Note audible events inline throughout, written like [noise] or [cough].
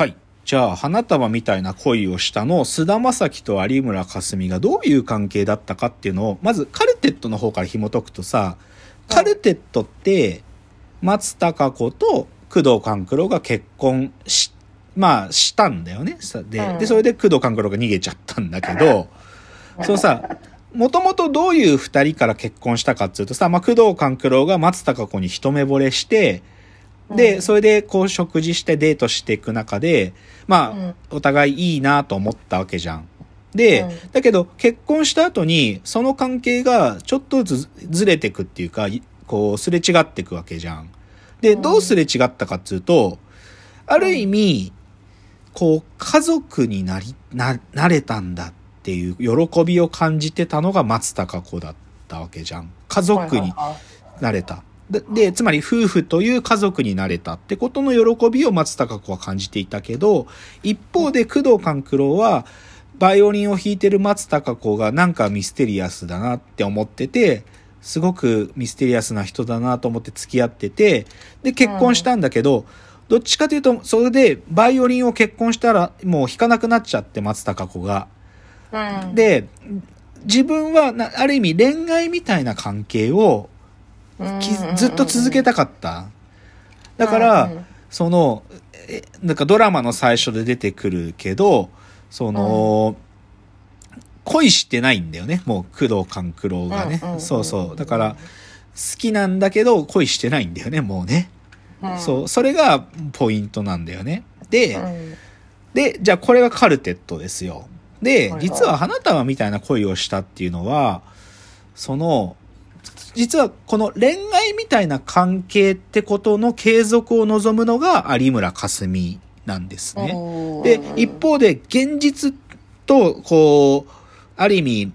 はい。じゃあ、花束みたいな恋をしたの菅田将暉と有村架純がどういう関係だったかっていうのを、まずカルテットの方から紐解くとさ、カルテットって、松たか子と工藤官九郎が結婚し、まあ、したんだよね。さで、うんで、それで工藤官九郎が逃げちゃったんだけど、そうさ、もともとどういう二人から結婚したかっていうとさ、まあ、工藤官九郎が松たか子に一目惚れして、で、うんそれでこう食事してデートしていく中で、まあ、うんお互いいいなと思ったわけじゃん。で、うんだけど結婚した後にその関係がちょっとずつずれてくっていうか、いこうすれ違ってくわけじゃん。で、うんどうすれ違ったかっつうと、ある意味、こう家族になり、な、なれたんだっていう喜びを感じてたのが松たか子だったわけじゃん。家族になれた。で、でつまり夫婦という家族になれたってことの喜びを松たか子は感じていたけど、一方で工藤官九郎は、バイオリンを弾いてる松たか子がなんかミステリアスだなって思ってて、すごくミステリアスな人だなと思って付き合ってて、で、結婚したんだけど、どっちかというと、それでバイオリンを結婚したらもう弾かなくなっちゃって、松たか子が。うん、で、自分はな、ある意味恋愛みたいな関係をきずっと続けたかった。だから、うんうんその、え、なんかドラマの最初で出てくるけど、その、恋してないんだよね。もう工藤官九郎がねうんうんうんう。んそうそう。だから、好きなんだけど恋してないんだよね、もうね。うんそう。それがポイントなんだよね。で、うんで、じゃあこれがカルテットですよ。で実は花束みたいな恋をしたっていうのは、その、実はこの恋愛みたいな関係ってことの継続を望むのが有村架純なんですね。うんで、一方で現実と、こう、ある意味、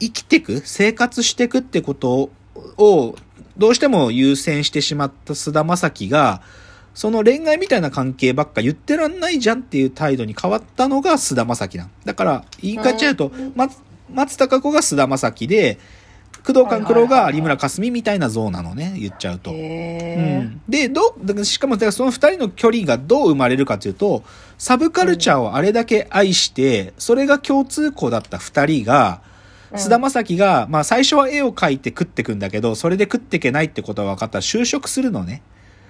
生きてく、生活してくってことを、どうしても優先してしまった菅田将暉が、その恋愛みたいな関係ばっか言ってらんないじゃんっていう態度に変わったのが菅田将暉なん。だから、言い換えちゃうと、松松たか子が菅田将暉で、工藤官九郎が有村架純みたいな像なのね、言っちゃうと。うへん、で、どう、しかも、だからその二人の距離がどう生まれるかというと、サブカルチャーをあれだけ愛して、それが共通項だった二人が、うん菅田将暉が、まあ最初は絵を描いて食ってくんだけど、それで食ってけないってことが分かったら就職するのね。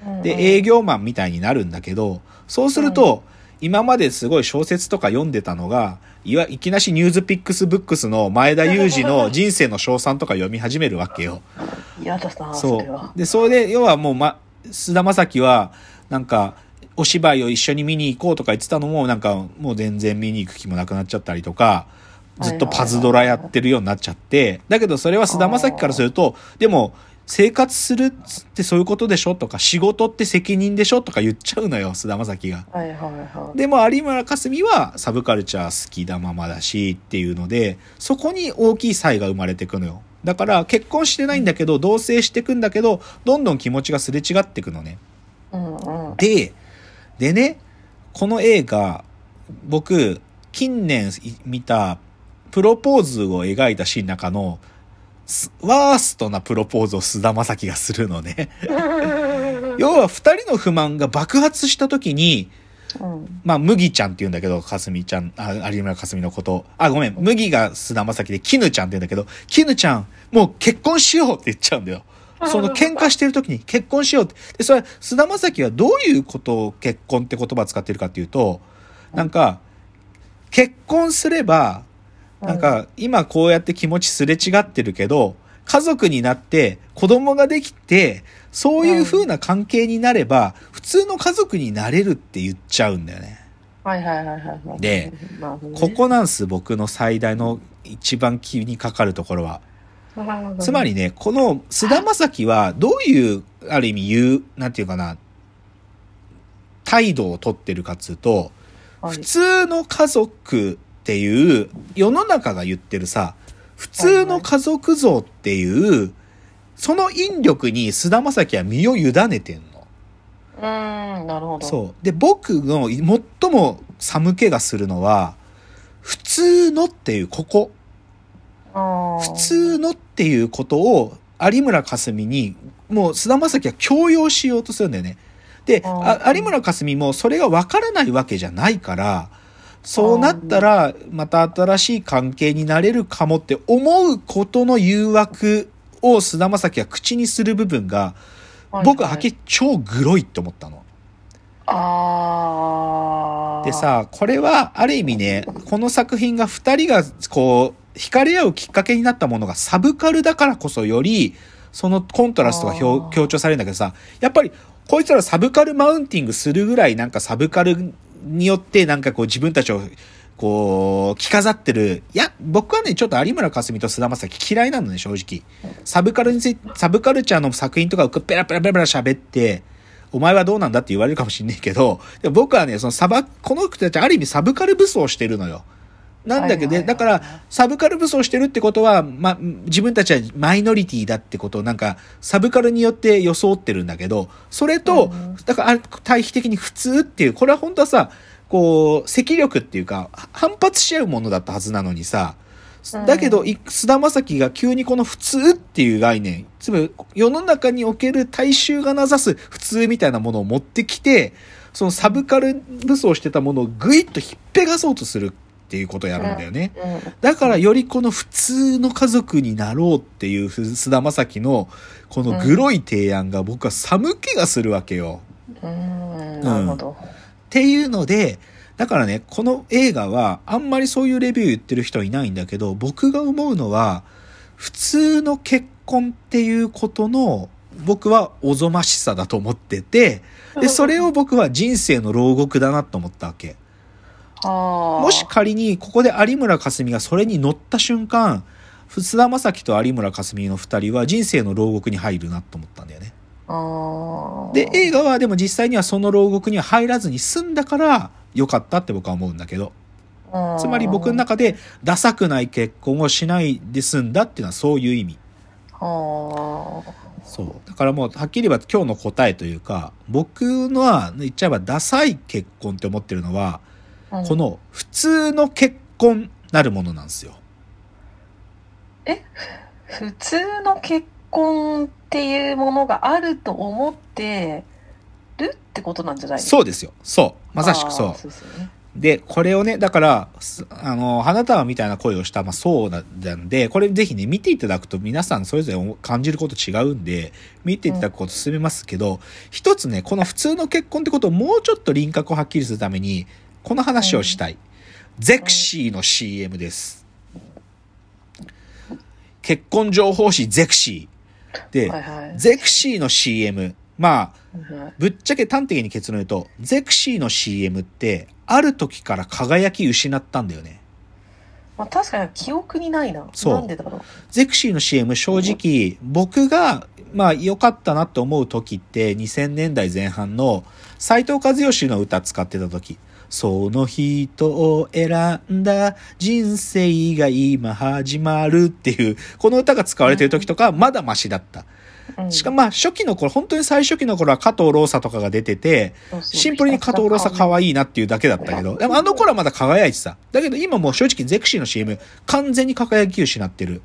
ーで、営業マンみたいになるんだけど、そうすると、今まですごい小説とか読んでたのが、いわ、いきなしニュースピックスブックスの前田裕二の [laughs] 人生の賞賛とか読み始めるわけよ。嫌だなそう。で、それで、要はもう、ま、菅田将暉は、なんか、お芝居を一緒に見に行こうとか言ってたのも、なんか、もう全然見に行く気もなくなっちゃったりとか、ずっとパズドラやってるようになっちゃって、だけどそれは菅田将暉からすると、でも、生活するってそういうことでしょとか、仕事って責任でしょとか言っちゃうのよ、菅田将暉が。はいはいはいでも有村架純はサブカルチャー好きなままだしっていうので、そこに大きい差異が生まれてくのよ。だから結婚してないんだけど、同棲してくんだけど、どんどん気持ちがすれ違ってくのね。うんうんで、でね、この映画、僕、近年見たプロポーズを描いたシーンの中の、すワーストなプロポーズを菅田将暉がするのね。[laughs] 要は二人の不満が爆発した時に、うんまあ、麦ちゃんって言うんだけど、かすみちゃん、あ有村かすみのこと。あ、ごめん、麦が菅田将暉で、絹ちゃんって言うんだけど、絹ちゃん、もう結婚しようって言っちゃうんだよ。その喧嘩してる時に結婚しようって。で、それ、菅田将暉はどういうことを結婚って言葉を使ってるかっていうと、なんか、結婚すれば、なんか、今こうやって気持ちすれ違ってるけど、家族になって子供ができて、そういう風な関係になれば、普通の家族になれるって言っちゃうんだよね。はいはいはいはいでここなんす、僕の最大の一番気にかかるところは。つまりね、この菅田将暉はどういう、ある意味言う、なんていうかな、態度をとってるかっつうと、はい。普通の家族っていう、世の中が言ってるさ、普通の家族像っていう、その引力に菅田将暉は身を委ねてんの。うーんなるほどそう。で、僕の最も寒気がするのは、普通のっていう、ここ。普通のっていうことを有村架純に、もう菅田将暉は強要しようとするんだよね。で、有村架純もそれがわからないわけじゃないから、そうなったら、また新しい関係になれるかもって思うことの誘惑を菅田将暉が口にする部分が、僕ははっきり超グロいって思ったの。で、さ、これはある意味ね、この作品が二人がこう、惹かれ合うきっかけになったものがサブカルだからこそより、そのコントラストが強調されるんだけどさ、やっぱりこいつらサブカルマウンティングするぐらいなんかサブカルによってなんかこう自分たちをこう着飾ってる。いや、僕はね、ちょっと有村架純と菅田将暉嫌いなのね、正直。サブカルについて、サブカルチャーの作品とかをペラペラペラペラ喋って、お前はどうなんだって言われるかもしんないけど、でも僕はね、そのサバ、この人たちある意味サブカル武装してるのよ。なんだけど、はいはいはい。だから、サブカル武装してるってことは、ま、自分たちはマイノリティだってことをなんか、サブカルによって装ってるんだけど、それと、うんだから、あ対比的に普通っていう、これは本当はさ、こう、積力っていうか、反発し合うものだったはずなのにさ、だけど、い菅田将暉が急にこの普通っていう概念、つまり世の中における大衆がなざす普通みたいなものを持ってきて、そのサブカル武装してたものをぐいっとひっぺがそうとするっていうことをやるんだよね。うん。だからよりこの普通の家族になろうっていう菅田将暉のこのグロい提案が僕は寒気がするわけよ。うん。なるほど。っていうので、だからね、この映画はあんまりそういうレビュー言ってる人はいないんだけど、僕が思うのは、普通の結婚っていうことの僕はおぞましさだと思ってて、で、それを僕は人生の牢獄だなと思ったわけ。もし仮にここで有村架純がそれに乗った瞬間、菅田将暉と有村架純の二人は人生の牢獄に入るなと思ったんだよね。で、映画はでも実際にはその牢獄には入らずに済んだから良かったって僕は思うんだけど。つまり僕の中でダサくない結婚をしないで済んだっていうのはそういう意味。そう。だからもうはっきり言えば今日の答えというか、僕のは言っちゃえばダサい結婚って思ってるのは、うんこの普通の結婚なるものなんですよ。普通の結婚っていうものがあると思ってるってことなんじゃないの？そうですよ。そう。まさしくそうですよね。で、これをね、だから、すあの、花束みたいな声をした、まあそうなんで、これぜひね、見ていただくと皆さんそれぞれ感じること違うんで、見ていただくこと進めますけど、一つね、この普通の結婚ってことをもうちょっと輪郭をはっきりするために、この話をしたい。ゼクシーの CM です。結婚情報誌ゼクシー。で、はいはい。ゼクシーの CM。まあ、ぶっちゃけ端的に結論言うと、ゼクシーの CM って、ある時から輝き失ったんだよね。まあ、確かに記憶にないな。そうなんでだろう。ゼクシーの CM 正直、僕が、まあ良かったなって思う時って2000年代前半の斎藤和義の歌使ってた時。その人を選んだ人生が今始まるっていう、この歌が使われてる時とかまだマシだった。うんしかもまあ初期の頃、本当に最初期の頃は加藤ローサとかが出てて、シンプルに加藤ローサ可愛いなっていうだけだったけど、でもあの頃はまだ輝いてた。だけど今もう正直ゼクシーの CM 完全に輝き失ってる。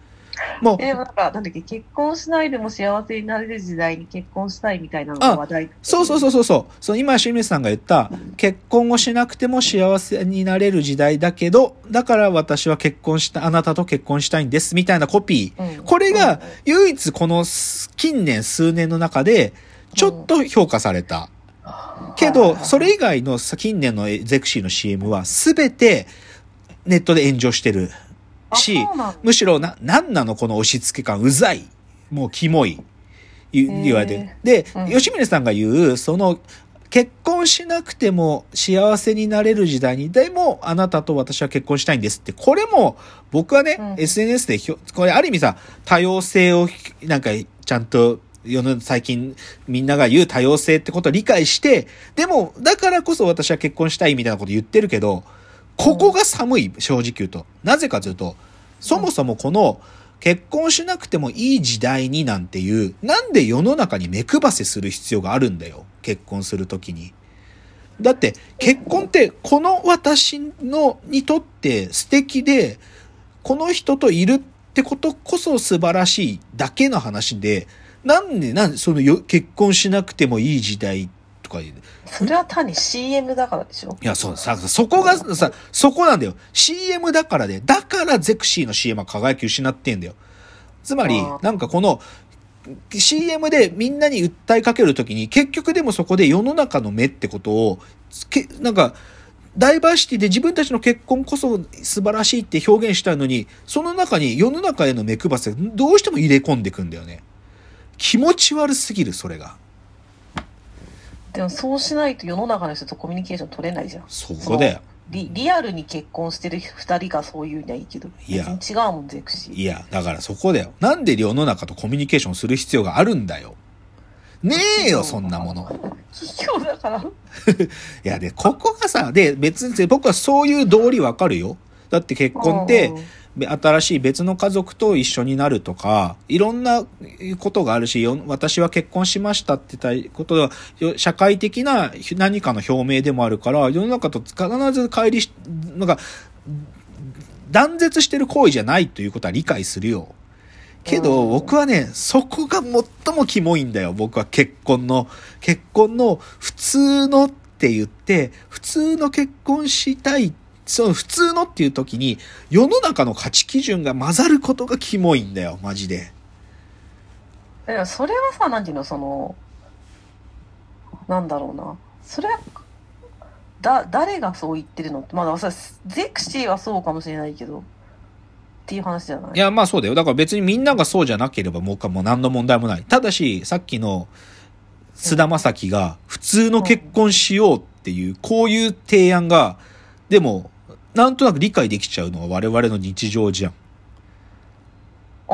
もう、え、なんか、なんだっけ、結婚しないでも幸せになれる時代に結婚したいみたいなのが話題。そうそうそうそうそう。その今清水さんが言った、結婚をしなくても幸せになれる時代だけど、だから私は結婚した、あなたと結婚したいんです、みたいなコピー。うんこれが唯一この近年数年の中で、ちょっと評価された。けど、それ以外の近年のゼクシーの CM は全てネットで炎上してるしむしろな、なんなのこの押し付け感、うざい。もうキモい。言われてる。で、うん吉宗さんが言う、その、結婚しなくても幸せになれる時代に、でもあなたと私は結婚したいんですって、これも僕はね、うん SNS でひょ、これある意味さ、多様性をなんかちゃんと世の最近みんなが言う多様性ってことを理解して、でもだからこそ私は結婚したいみたいなこと言ってるけど、ここが寒い、正直言うと。なぜかというと、そもそもこの結婚しなくてもいい時代になんていう、なんで世の中に目配せする必要があるんだよ。結婚するときに。だって結婚ってこの私のにとって素敵で、この人といるってことこそ素晴らしいだけの話で、なんで、なんでその結婚しなくてもいい時代とか言う。それは単に CM だからでしょ？いや、そうさ、そこがさ、そこなんだよ。CM だからで、だからゼクシーの CM は輝き失ってんだよ。つまりなんかこの、CM でみんなに訴えかけるときに、結局でもそこで世の中の目ってことを、けなんか、ダイバーシティで自分たちの結婚こそ素晴らしいって表現したいのに、その中に世の中への目配せどうしても入れ込んでくんだよね。気持ち悪すぎる、それが。でもそうしないと世の中の人とコミュニケーション取れないじゃん。そこだよ。リリアルに結婚してる二人がそういうにはいいけど。いや違うもん、ゼクシー。いや、だからそこだよ。なんで世の中とコミュニケーションする必要があるんだよ。ねえよ、そんなもの。企業だから。[laughs] いや、で、ここがさ、で、別に僕はそういう道理わかるよ。だって結婚って新しい別の家族と一緒になるとか、いろんなことがあるし、よ私は結婚しましたってことは、よ社会的な何かの表明でもあるから、世の中と必ず乖離し、なんか、断絶してる行為じゃないということは理解するよ。けど、うん僕はね、そこが最もキモいんだよ。僕は結婚の、結婚の普通のって言って、普通の結婚したい。その普通のっていう時に、世の中の価値基準が混ざることがキモいんだよ、マジで。いやそれはさ、なんていうの、その、なんだろうな。それは、だ、誰がそう言ってるのって、まださ、ゼクシーはそうかもしれないけど、っていう話じゃない？いや、まあそうだよ。だから別にみんながそうじゃなければ僕はもう何の問題もない。ただし、さっきの菅田将暉が普通の結婚しようっていう、こういう提案が、でも、なんとなく理解できちゃうのは我々の日常じゃん。あ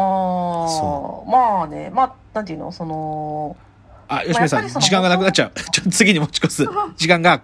そあ、まあね、まあ、なんていうの、その、あ、吉見さん、まあやっぱりその時間がなくなっちゃう。[laughs] ちょっと次に持ち越す。時間が